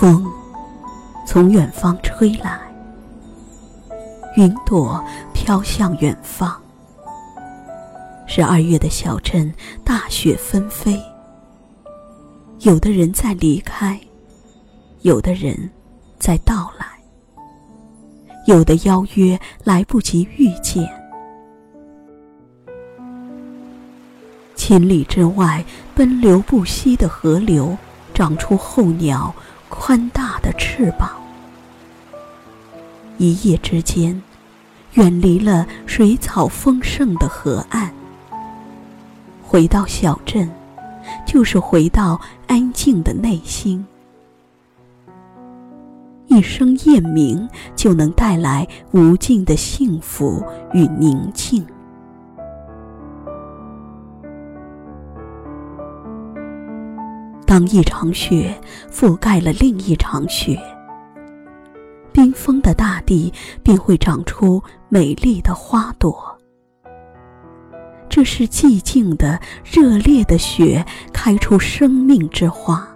风从远方吹来，云朵飘向远方。十二月的小镇，大雪纷飞。有的人在离开，有的人在到来，有的邀约来不及遇见。千里之外，奔流不息的河流，长出候鸟宽大的翅膀。一夜之间，远离了水草丰盛的河岸。回到小镇，就是回到安静的内心。一声雁鸣，就能带来无尽的幸福与宁静。当一场雪覆盖了另一场雪，冰封的大地便会长出美丽的花朵。这是寂静的、热烈的雪开出生命之花。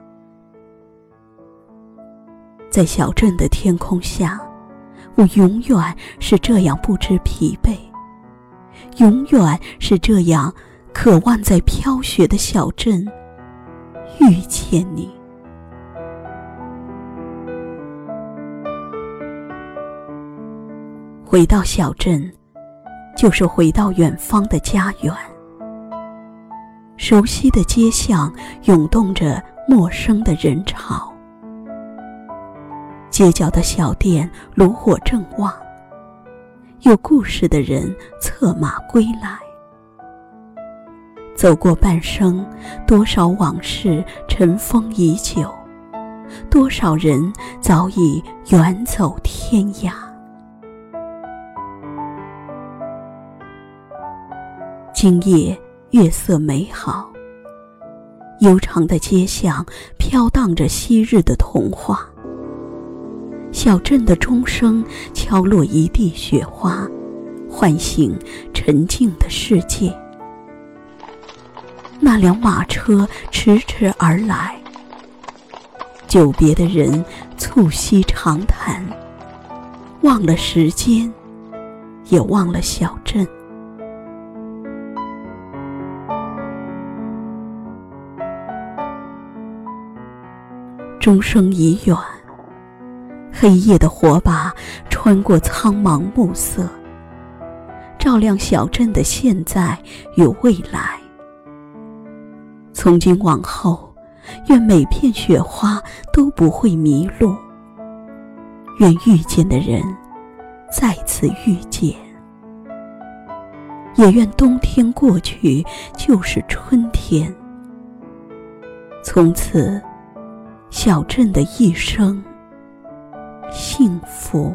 在小镇的天空下，我永远是这样不知疲惫，永远是这样渴望在飘雪的小镇。遇见你，回到小镇，就是回到远方的家园。熟悉的街巷涌动着陌生的人潮，街角的小店炉火正旺，有故事的人策马归来。走过半生，多少往事尘封已久，多少人早已远走天涯。今夜月色美好，悠长的街巷飘荡着昔日的童话。小镇的钟声敲落一地雪花，唤醒沉静的世界。那辆马车迟迟而来，久别的人促膝长谈，忘了时间，也忘了小镇。钟声已远，黑夜的火把穿过苍茫暮色，照亮小镇的现在与未来。从今往后，愿每片雪花都不会迷路。愿遇见的人再次遇见，也愿冬天过去就是春天。从此，小镇的一生幸福。